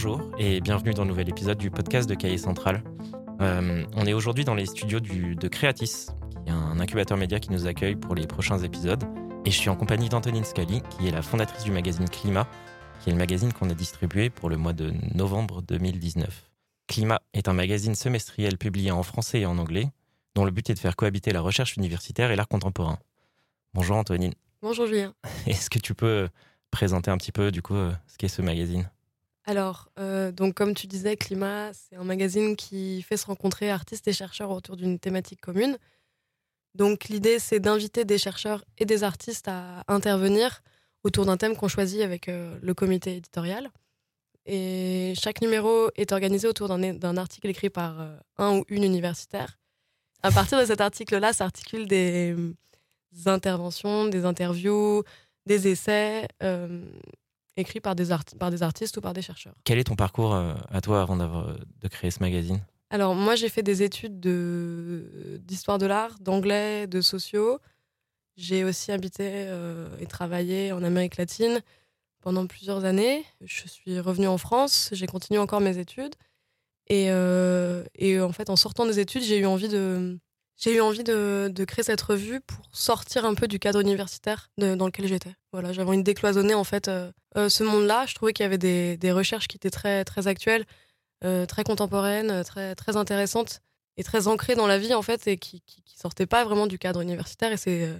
Bonjour et bienvenue dans le nouvel épisode du podcast de Cahier Central. Euh, on est aujourd'hui dans les studios du, de Creatis, qui est un incubateur média qui nous accueille pour les prochains épisodes. Et je suis en compagnie d'Antonine Scali, qui est la fondatrice du magazine Climat, qui est le magazine qu'on a distribué pour le mois de novembre 2019. Climat est un magazine semestriel publié en français et en anglais, dont le but est de faire cohabiter la recherche universitaire et l'art contemporain. Bonjour Antonine. Bonjour Julien. Est-ce que tu peux présenter un petit peu du coup euh, ce qu'est ce magazine? Alors, euh, donc comme tu disais, Climat, c'est un magazine qui fait se rencontrer artistes et chercheurs autour d'une thématique commune. Donc l'idée, c'est d'inviter des chercheurs et des artistes à intervenir autour d'un thème qu'on choisit avec euh, le comité éditorial. Et chaque numéro est organisé autour d'un article écrit par euh, un ou une universitaire. À partir de cet article-là s'articulent des, des interventions, des interviews, des essais euh, écrits par des, par des artistes ou par des chercheurs. Quel est ton parcours euh, à toi avant de créer ce magazine? Alors moi j'ai fait des études d'histoire de, l'art, d'anglais, de sociaux. J'ai aussi habité euh, et travaillé en Amérique latine pendant plusieurs années. Je suis revenue en France, j'ai continué encore mes études. Et, et, en fait, en sortant des études, j'ai eu envie de, j'ai eu envie de, créer cette revue pour sortir un peu du cadre universitaire dans lequel j'étais. Voilà, j'avais envie de décloisonner en fait euh, euh, ce monde-là. Je trouvais qu'il y avait des, recherches qui étaient très très actuelles, euh, très contemporaines, très très intéressantes et très ancrées dans la vie en fait et qui, qui, sortaient pas vraiment du cadre universitaire. Et c'est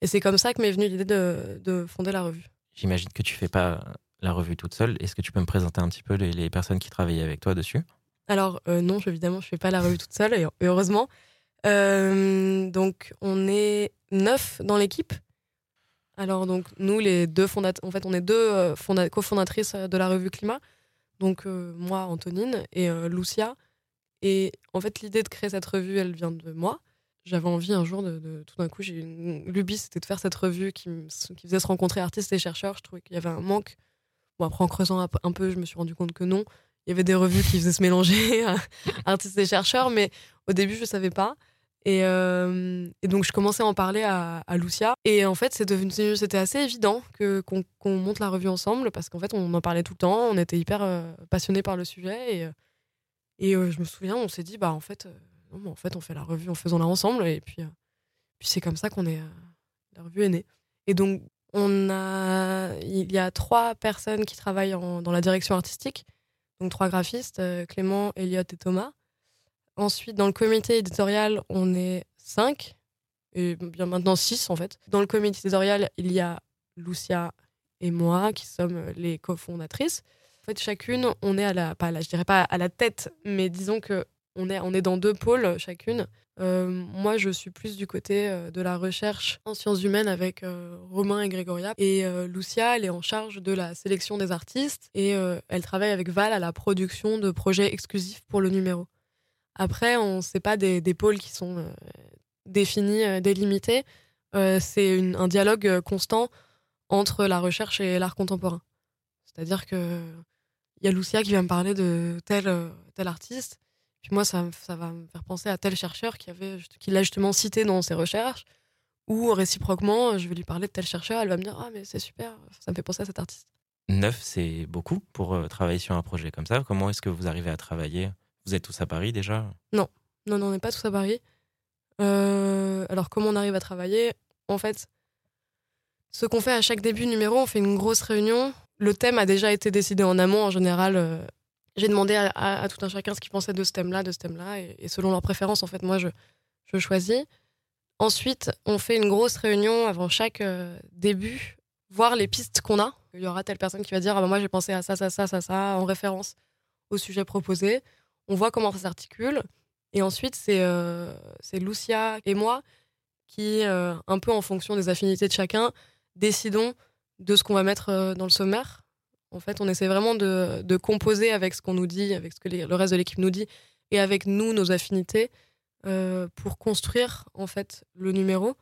et c'est comme ça que m'est venue l'idée de, fonder la revue. J'imagine que tu fais pas la revue toute seule. Est-ce que tu peux me présenter un petit peu les, personnes qui travaillaient avec toi dessus? Alors non, évidemment, je fais pas la revue toute seule et heureusement. Euh, donc, on est neuf dans l'équipe. Alors, donc, nous, les deux fondateurs, en fait, on est deux euh, cofondatrices de la revue Climat. Donc, euh, moi, Antonine et Lucia. Et en fait, l'idée de créer cette revue, elle vient de moi. J'avais envie un jour de, tout d'un coup, j'ai une lubie, c'était de faire cette revue qui, qui, faisait se rencontrer artistes et chercheurs. Je trouvais qu'il y avait un manque. Bon, après, en creusant un peu, je me suis rendu compte que non. Il y avait des revues qui faisaient se mélanger artistes et chercheurs, mais au début, je ne savais pas. Euh, et, donc, je commençais à en parler à, Lucia. Et en fait, c'était assez évident qu'on, monte la revue ensemble parce qu'en fait, on en parlait tout le temps. On était hyper euh, passionnés par le sujet. Et, euh, et je me souviens, on s'est dit, bah, en fait, en fait, on fait la revue en faisant-la ensemble. Et puis, puis c'est comme ça qu'on est, la revue est née. Et donc, on a, il y a trois personnes qui travaillent dans la direction artistique. Donc, trois graphistes, Clément, Elliot et Thomas. Ensuite, dans le comité éditorial, on est cinq, et bien maintenant six en fait. Dans le comité éditorial, il y a Lucia et moi qui sommes les cofondatrices. En fait, chacune, on est à la, pas je dirais pas à la tête, mais disons que on est, on est dans deux pôles chacune. Euh, moi, je suis plus du côté euh, de la recherche en sciences humaines avec euh, Romain et Grégoria. Et Lucia, elle est en charge de la sélection des artistes et elle travaille avec Val à la production de projets exclusifs pour le numéro. Après, on sait pas des, pôles qui sont euh, définis, euh, délimités. Euh, c'est un dialogue constant entre la recherche et l'art contemporain. C'est-à-dire que il y a Lucia qui va me parler de tel, artiste, puis moi, ça, ça va me faire penser à tel chercheur qui, avait, qui l'a justement cité dans ses recherches, ou réciproquement, je vais lui parler de tel chercheur, elle va me dire Ah, mais c'est super, ça me fait penser à cet artiste. Neuf, c'est beaucoup pour travailler sur un projet comme ça. Comment est-ce que vous arrivez à travailler vous êtes tous à Paris déjà Non, non, non, on n'est pas tous à Paris. Euh, alors, comment on arrive à travailler? En fait, ce qu'on fait à chaque début numéro, on fait une grosse réunion. Le thème a déjà été décidé en amont. En général, euh, j'ai demandé à, tout un chacun ce qu'il pensait de ce thème-là, de ce thème-là, et, selon leurs préférences, en fait, moi, je, je choisis. Ensuite, on fait une grosse réunion avant chaque euh, début, voir les pistes qu'on a. Il y aura telle personne qui va dire ah ben moi j'ai pensé à ça, ça, ça, ça, ça, en référence au sujet proposé on voit comment ça s'articule. Et ensuite, c'est euh, Lucia et moi qui, euh, un peu en fonction des affinités de chacun, décidons de ce qu'on va mettre euh, dans le sommaire. En fait, on essaie vraiment de, composer avec ce qu'on nous dit, avec ce que le reste de l'équipe nous dit, et avec nous, nos affinités, pour construire en fait le numéro.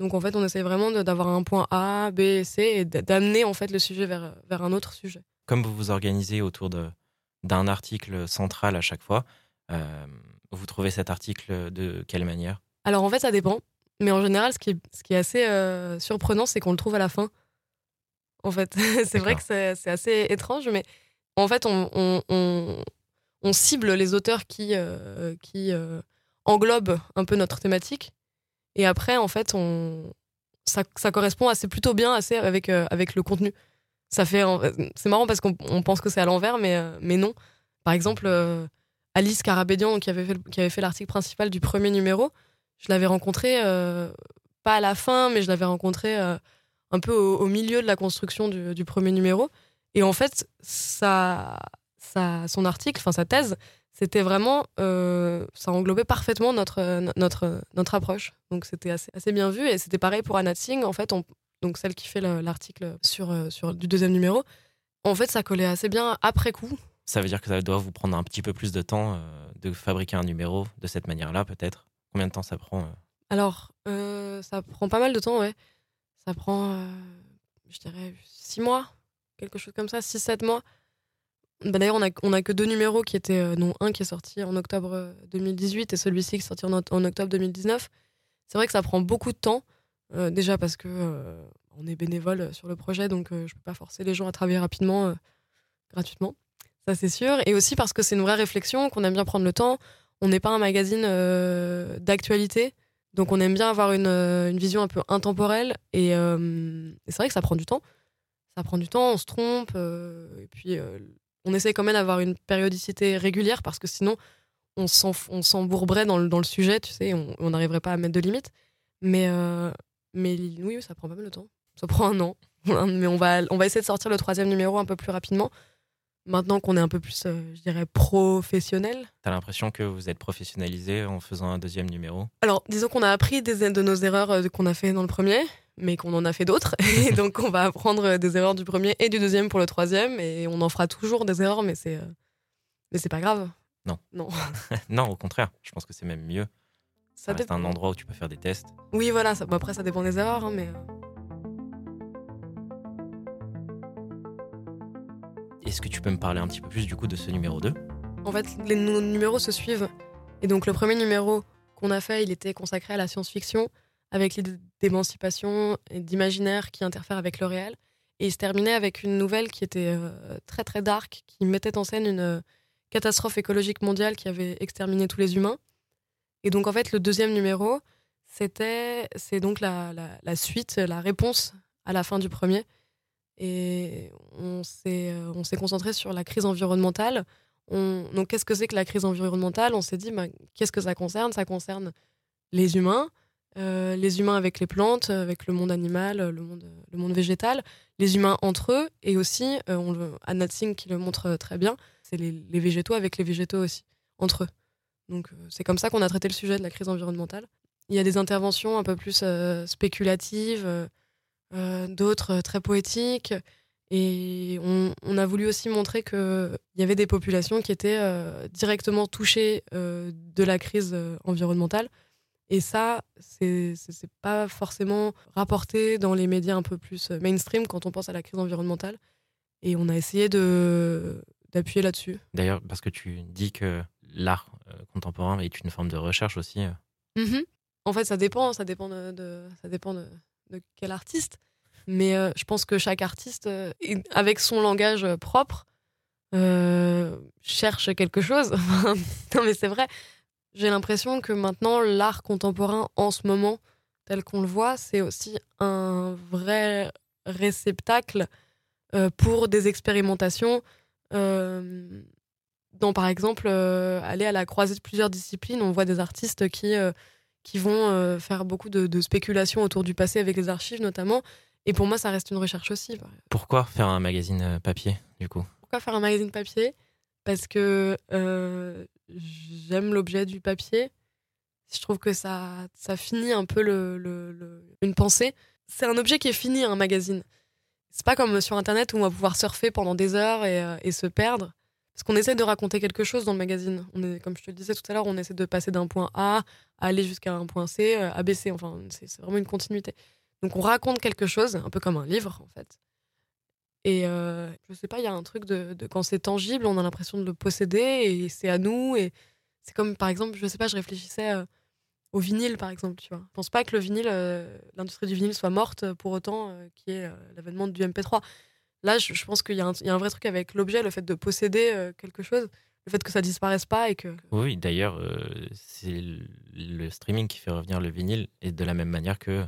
Donc en fait, on essaie vraiment d'avoir un point A, B, C et d'amener en fait le sujet vers, vers un autre sujet. Comme vous vous organisez autour de, d'un article central à chaque fois. Euh, vous trouvez cet article de quelle manière? Alors en fait, ça dépend. Mais en général, ce qui est, ce qui est assez euh, surprenant, c'est qu'on le trouve à la fin. En fait, c'est vrai que c'est assez étrange, mais en fait, on, on, on, on cible les auteurs qui, euh, qui englobent un peu notre thématique. Et après, en fait, on, ça, ça correspond assez plutôt bien assez avec, avec le contenu. Ça fait, c'est marrant parce qu'on on pense que c'est à l'envers, mais, euh, mais non. Par exemple, euh, Alice Carabédian, qui avait fait, qui avait fait l'article principal du premier numéro, je l'avais rencontrée, euh, pas à la fin, mais je l'avais rencontrée euh, un peu au, milieu de la construction du, premier numéro. Et en fait, ça, ça, son article, enfin sa thèse, c'était vraiment, euh, ça englobait parfaitement notre, notre, notre approche. Donc c'était assez, assez bien vu. Et c'était pareil pour Anna Tsing, en fait, on, donc celle qui fait le- l'article sur, euh, sur du deuxième numéro. En fait, ça collait assez bien après coup. Ça veut dire que ça doit vous prendre un petit peu plus de temps euh, de fabriquer un numéro de cette manière-là, peut-être. Combien de temps ça prend euh Alors, euh, ça prend pas mal de temps, ouais. Ça prend, je dirais, six mois, quelque chose comme ça, six, sept mois. Bah, D'ailleurs, on a, on a que deux numéros qui étaient, non, un qui est sorti en octobre euh, 2018 et celui-ci qui est sorti en, en octobre 2019. C'est vrai que ça prend beaucoup de temps, euh, déjà parce que euh, on est bénévole sur le projet, donc euh, je peux pas forcer les gens à travailler rapidement, euh, gratuitement. Ça, c'est sûr. Et aussi parce que c'est une vraie réflexion, qu'on aime bien prendre le temps. On n'est pas un magazine d'actualité. Donc on aime bien avoir une, une vision un peu intemporelle et, c'est vrai que ça prend du temps. Ça prend du temps, on se trompe et puis on essaie quand même d'avoir une périodicité régulière parce que sinon on s'embourberait dans le, dans le sujet, tu sais, on n'arriverait pas à mettre de limites. Mais, mais oui, ça prend pas mal de temps. Ça prend un an. mais on va, on va essayer de sortir le troisième numéro un peu plus rapidement. Maintenant qu'on est un peu plus, euh, je dirais, professionnel. T'as l'impression que vous êtes professionnalisé en faisant un deuxième numéro? Alors, disons qu'on a appris des, de nos erreurs euh, qu'on a fait dans le premier, mais qu'on en a fait d'autres. Et donc, on va apprendre euh, des erreurs du premier et du deuxième pour le troisième. Et on en fera toujours des erreurs, mais c'est, euh, mais c'est pas grave. Non. Non. Non, au contraire. Je pense que c'est même mieux. Ça, reste un endroit où tu peux faire des tests. Oui, voilà. Ça, bon, après, ça dépend des erreurs, hein, mais. euh, Est-ce que tu peux me parler un petit peu plus du coup de ce numéro 2 En fait, les nos numéros se suivent. Et donc, le premier numéro qu'on a fait, il était consacré à la science-fiction, avec l'idée d'émancipation et d'imaginaire qui interfère avec le réel. Et il se terminait avec une nouvelle qui était euh, très très dark, qui mettait en scène une euh, catastrophe écologique mondiale qui avait exterminé tous les humains. Et donc, en fait, le deuxième numéro, c'était, c'est donc la, la, suite, la réponse à la fin du premier. Et on s'est, euh, on s'est concentré sur la crise environnementale. On- donc, qu'est-ce que c'est que la crise environnementale? On s'est dit, bah, qu'est-ce que ça concerne? Ça concerne les humains, euh, les humains avec les plantes, avec le monde animal, le monde, le monde végétal, les humains entre eux, et aussi, euh, on le, Anna Tsing qui le montre très bien, c'est les, les végétaux avec les végétaux aussi, entre eux. Donc, euh, c'est comme ça qu'on a traité le sujet de la crise environnementale. Il y a des interventions un peu plus euh, spéculatives, euh, d'autres très poétiques. Et on, a voulu aussi montrer qu'il y avait des populations qui étaient directement touchées de la crise environnementale. Et ça, c'est pas forcément rapporté dans les médias un peu plus mainstream quand on pense à la crise environnementale. Et on a essayé d'appuyer là-dessus. D'ailleurs, parce que tu dis que l'art contemporain est une forme de recherche aussi. euh, En fait, ça dépend, ça dépend de, ça dépend de, quel artiste. Mais euh, je pense que chaque artiste, euh, avec son langage propre, cherche quelque chose. non, mais c'est vrai. J'ai l'impression que maintenant, l'art contemporain, en ce moment, tel qu'on le voit, c'est aussi un vrai réceptacle pour des expérimentations. Dans, par exemple, euh, aller à la croisée de plusieurs disciplines, on voit des artistes qui, euh, qui vont euh, faire beaucoup de, de spéculations autour du passé avec les archives notamment. Et pour moi, ça reste une recherche aussi. Pourquoi faire un magazine papier, du coup? Pourquoi faire un magazine papier? Parce que euh, j'aime l'objet du papier. Je trouve que ça, ça finit un peu le, le- le- une pensée. C'est un objet qui est fini, un magazine. C'est pas comme sur Internet où on va pouvoir surfer pendant des heures et, et se perdre. Parce qu'on essaie de raconter quelque chose dans le magazine. On est, comme je te le disais tout à l'heure, on essaie de passer d'un point A à aller jusqu'à un point C, euh, à B, C. Enfin, c'est vraiment une continuité. Donc on raconte quelque chose, un peu comme un livre en fait. Et euh, je sais pas, il y a un truc de, quand c'est tangible, on a l'impression de le posséder et c'est à nous. Et c'est comme par exemple, je sais pas, je réfléchissais euh, au vinyle par exemple, tu vois. Je pense pas que le vinyle, euh, l'industrie du vinyle soit morte pour autant euh, qui est l'avènement du MP3. Là, je, je pense qu'il y, a un- il y a un vrai truc avec l'objet, le fait de posséder euh, quelque chose, le fait que ça disparaisse pas et que. Oui, d'ailleurs, euh, c'est le- streaming qui fait revenir le vinyle et de la même manière que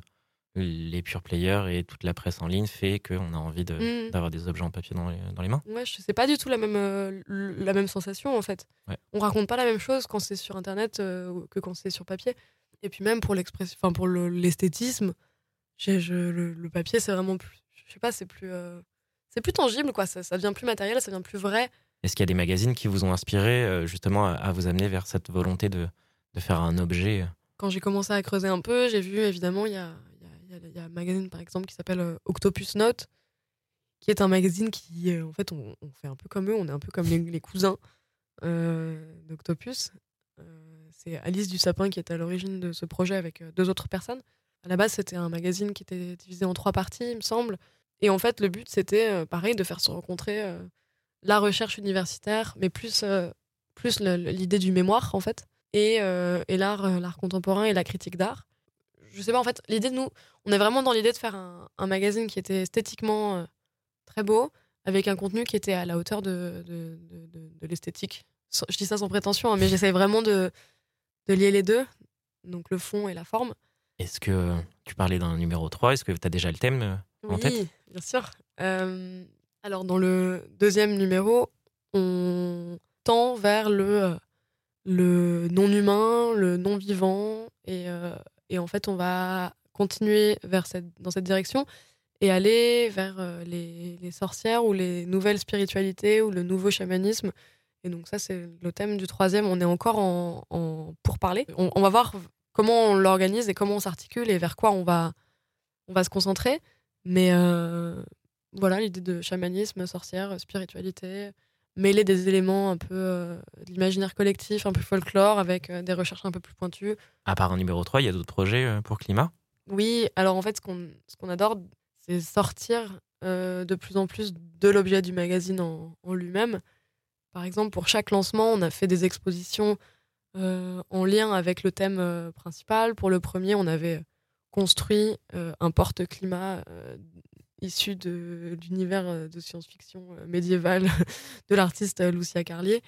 les pure players et toute la presse en ligne fait qu'on a envie de- Mm. d'avoir des objets en papier dans les, dans les mains. Ouais, je sais pas du tout la même, euh, la même sensation en fait. Ouais. On raconte pas la même chose quand c'est sur internet euh, que quand c'est sur papier. Et puis même pour l'expression, enfin pour le- l'esthétisme, le, le papier c'est vraiment plus, je sais pas, c'est plus, euh, c'est plus tangible quoi. Ça, ça devient plus matériel, ça devient plus vrai. Est-ce qu'il y a des magazines qui vous ont inspiré euh, justement à, à vous amener vers cette volonté de, de faire un objet euh, Quand j'ai commencé à creuser un peu, j'ai vu évidemment il y a, y, a, y a- il y a un magazine par exemple qui s'appelle euh, Octopus Note, qui est un magazine qui, euh, en fait, on, on fait un peu comme eux, on est un peu comme les, les cousins d'Octopus. C'est Alice du Sapin qui est à l'origine de ce projet avec deux autres personnes. À la base, c'était un magazine qui était divisé en trois parties, il me semble. Et en fait, le but, c'était euh, pareil de faire se rencontrer euh, la recherche universitaire, mais plus, euh, plus l'idée du mémoire, en fait, et, et l'art, l'art contemporain et la critique d'art. Je sais pas, en fait, l'idée de nous, on est vraiment dans l'idée de faire un, un magazine qui était esthétiquement très beau, avec un contenu qui était à la hauteur de, de, de- l'esthétique. Je dis ça sans prétention, hein, mais j'essaie vraiment de, de lier les deux, donc le fond et la forme. Est-ce que tu parlais d'un numéro 3 Est-ce que tu as déjà le thème oui, bien sûr. Euh, alors, dans le deuxième numéro, on tend vers le, euh, non-humain, le non-vivant, et, euh, et en fait, on va continuer vers cette, dans cette direction et aller vers les, sorcières ou les nouvelles spiritualités ou le nouveau chamanisme. Et donc ça, c'est le thème du troisième. On est encore en, en pourparlers. On, on va voir comment on l'organise et comment on s'articule et vers quoi on va, on va se concentrer. Mais euh, voilà, l'idée de chamanisme, sorcière, spiritualité, mêler des éléments un peu euh, de l'imaginaire collectif, un peu folklore, avec euh, des recherches un peu plus pointues. À part un numéro 3, il y a d'autres projets euh, pour Climat? Oui, alors en fait, ce qu'on ce qu'on adore, c'est sortir de plus en plus de l'objet du magazine en, en lui-même. Par exemple, pour chaque lancement, on a fait des expositions en lien avec le thème principal. Pour le premier, on avait construit euh, un porte-climat euh, issu de l'univers euh, de science-fiction médiévale de l'artiste Lucia Carlier.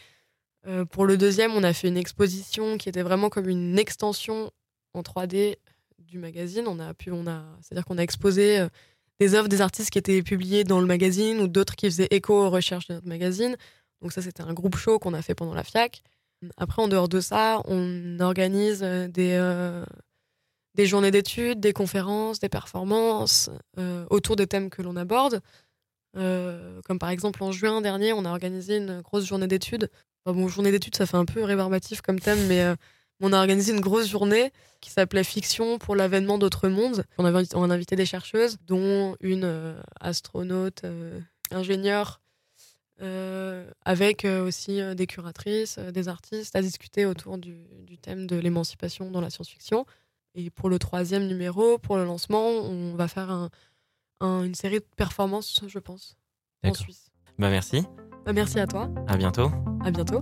Pour le deuxième, on a fait une exposition qui était vraiment comme une extension en 3D du magazine. On a pu, on a, c'est-à-dire qu'on a exposé des œuvres des artistes qui étaient publiées dans le magazine ou d'autres qui faisaient écho aux recherches de notre magazine. Donc ça, c'était un groupe show qu'on a fait pendant la FIAC. Après, en dehors de ça, on organise des, des journées d'études, des conférences, des performances euh, autour des thèmes que l'on aborde. Euh, comme par exemple en juin dernier, on a organisé une grosse journée d'études. Bon, journée d'études, ça fait un peu rébarbatif comme thème, mais euh, on a organisé une grosse journée qui s'appelait Fiction pour l'avènement d'autres mondes. On, avait, a invité des chercheuses, dont une astronaute, ingénieure, avec aussi des curatrices, des artistes, à discuter autour du thème de l'émancipation dans la science-fiction. Et pour le troisième numéro, pour le lancement, on va faire un- un- une série de performances, je pense, en. Suisse. Bah merci, Bah, merci à toi, à bientôt. à bientôt.